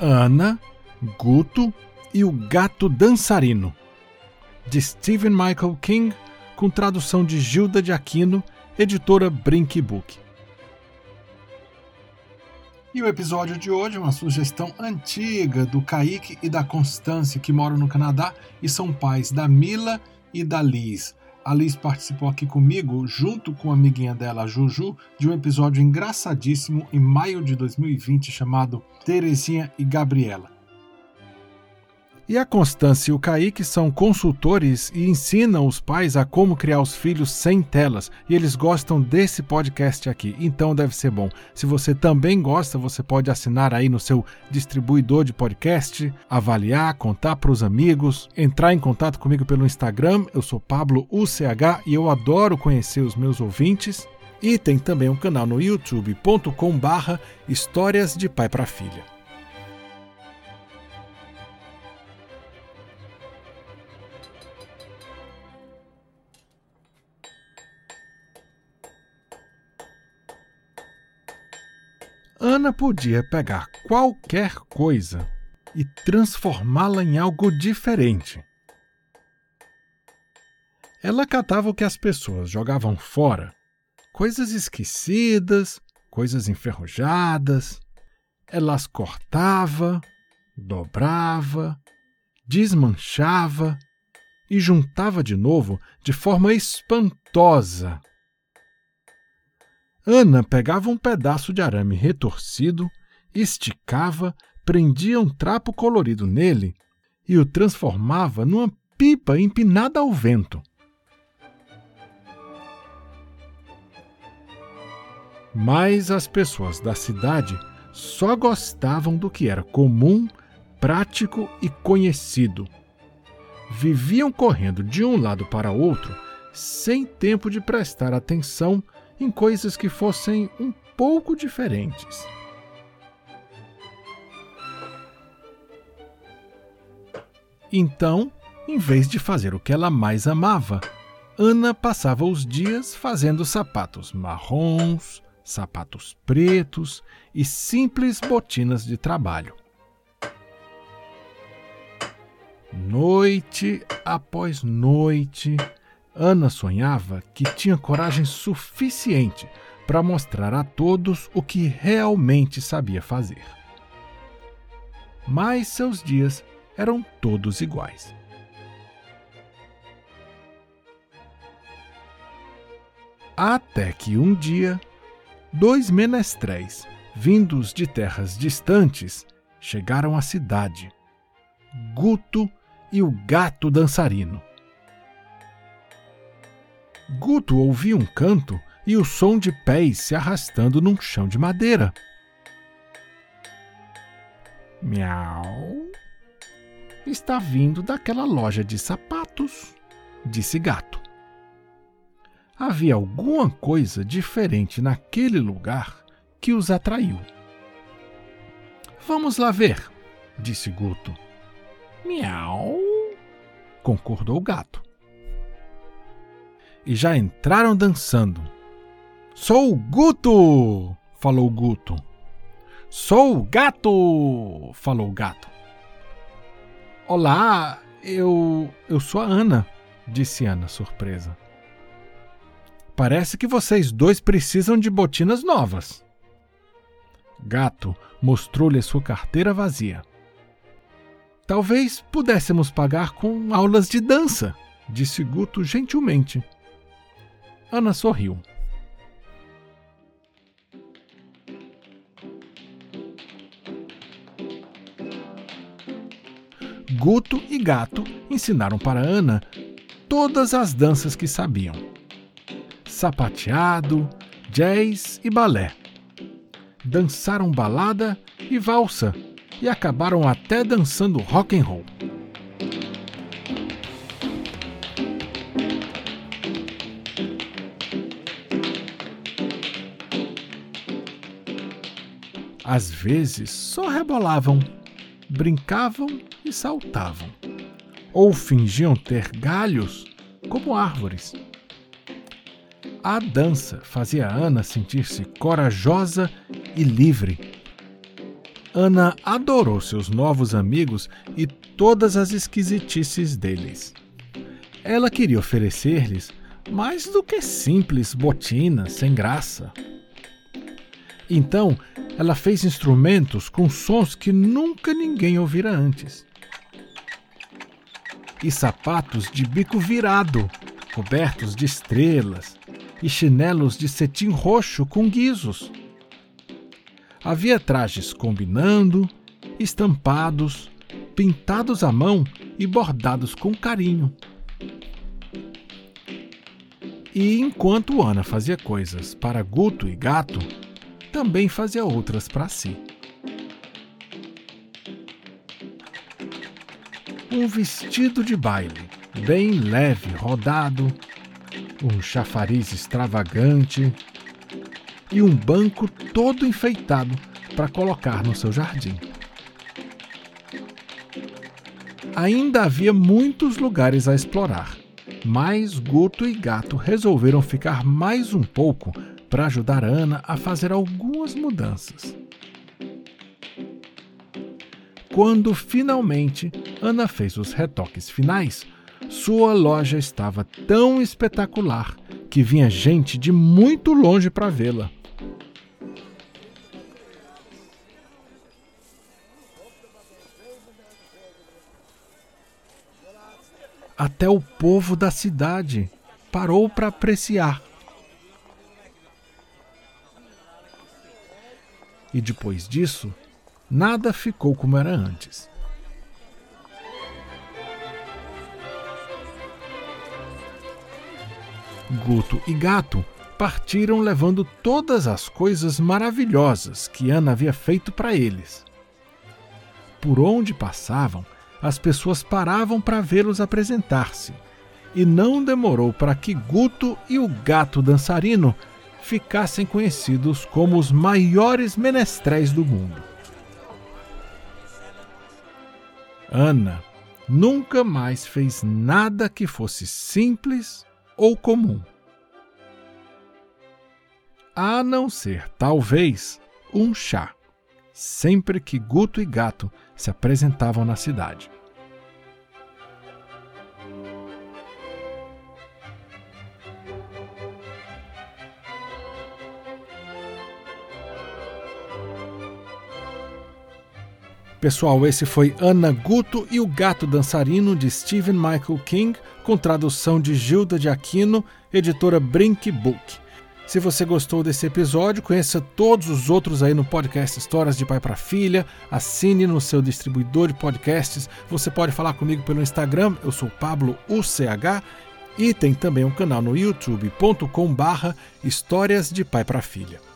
Ana, Guto e o Gato Dançarino, de Stephen Michael King, com tradução de Gilda de Aquino, editora Brink Book. E o episódio de hoje é uma sugestão antiga do Kaique e da Constância, que moram no Canadá e são pais da Mila e da Liz. A Liz participou aqui comigo, junto com a amiguinha dela, Juju, de um episódio engraçadíssimo em maio de 2020 chamado Terezinha e Gabriela. E a Constância e o Kaique são consultores e ensinam os pais a como criar os filhos sem telas. E eles gostam desse podcast aqui, então deve ser bom. Se você também gosta, você pode assinar aí no seu distribuidor de podcast, avaliar, contar para os amigos, entrar em contato comigo pelo Instagram. Eu sou Pablo UCH e eu adoro conhecer os meus ouvintes. E tem também um canal no youtube.com/barra Histórias de Pai para Filha. Ana podia pegar qualquer coisa e transformá-la em algo diferente. Ela catava o que as pessoas jogavam fora, coisas esquecidas, coisas enferrujadas. Ela as cortava, dobrava, desmanchava e juntava de novo de forma espantosa Ana pegava um pedaço de arame retorcido, esticava, prendia um trapo colorido nele e o transformava numa pipa empinada ao vento. Mas as pessoas da cidade só gostavam do que era comum, prático e conhecido. Viviam correndo de um lado para outro sem tempo de prestar atenção em coisas que fossem um pouco diferentes. Então, em vez de fazer o que ela mais amava, Ana passava os dias fazendo sapatos marrons, sapatos pretos e simples botinas de trabalho. Noite após noite, Ana sonhava que tinha coragem suficiente para mostrar a todos o que realmente sabia fazer. Mas seus dias eram todos iguais. Até que um dia, dois menestréis, vindos de terras distantes, chegaram à cidade: Guto e o gato dançarino. Guto ouvia um canto e o som de pés se arrastando num chão de madeira. Miau. Está vindo daquela loja de sapatos, disse Gato. Havia alguma coisa diferente naquele lugar que os atraiu. Vamos lá ver, disse Guto. Miau, concordou o gato e já entraram dançando. Sou o Guto! falou o Guto. Sou o gato! falou o gato. Olá, eu. eu sou a Ana, disse Ana, surpresa. Parece que vocês dois precisam de botinas novas. Gato mostrou-lhe sua carteira vazia. Talvez pudéssemos pagar com aulas de dança, disse Guto gentilmente. Ana sorriu. Guto e Gato ensinaram para Ana todas as danças que sabiam: sapateado, jazz e balé. Dançaram balada e valsa e acabaram até dançando rock and roll. Às vezes só rebolavam, brincavam e saltavam, ou fingiam ter galhos como árvores. A dança fazia Ana sentir-se corajosa e livre. Ana adorou seus novos amigos e todas as esquisitices deles. Ela queria oferecer-lhes mais do que simples botinas sem graça. Então, ela fez instrumentos com sons que nunca ninguém ouvira antes. E sapatos de bico virado, cobertos de estrelas, e chinelos de cetim roxo com guizos. Havia trajes combinando, estampados, pintados à mão e bordados com carinho. E enquanto Ana fazia coisas para Guto e Gato, também fazia outras para si. Um vestido de baile, bem leve, rodado, um chafariz extravagante e um banco todo enfeitado para colocar no seu jardim. Ainda havia muitos lugares a explorar, mas Guto e Gato resolveram ficar mais um pouco para ajudar Ana a fazer algumas mudanças. Quando finalmente Ana fez os retoques finais, sua loja estava tão espetacular que vinha gente de muito longe para vê-la. Até o povo da cidade parou para apreciar e depois disso, nada ficou como era antes. Guto e Gato partiram levando todas as coisas maravilhosas que Ana havia feito para eles. Por onde passavam, as pessoas paravam para vê-los apresentar-se, e não demorou para que Guto e o gato dançarino ficassem conhecidos como os maiores menestréis do mundo. Ana nunca mais fez nada que fosse simples ou comum. A não ser, talvez, um chá, sempre que Guto e Gato se apresentavam na cidade. Pessoal, esse foi Ana Guto e o Gato Dançarino de Stephen Michael King, com tradução de Gilda de Aquino, editora Brink Book. Se você gostou desse episódio, conheça todos os outros aí no podcast Histórias de Pai para Filha. Assine no seu distribuidor de podcasts. Você pode falar comigo pelo Instagram, eu sou Pablo UCH. E tem também um canal no youtube.com/barra Histórias de Pai para Filha.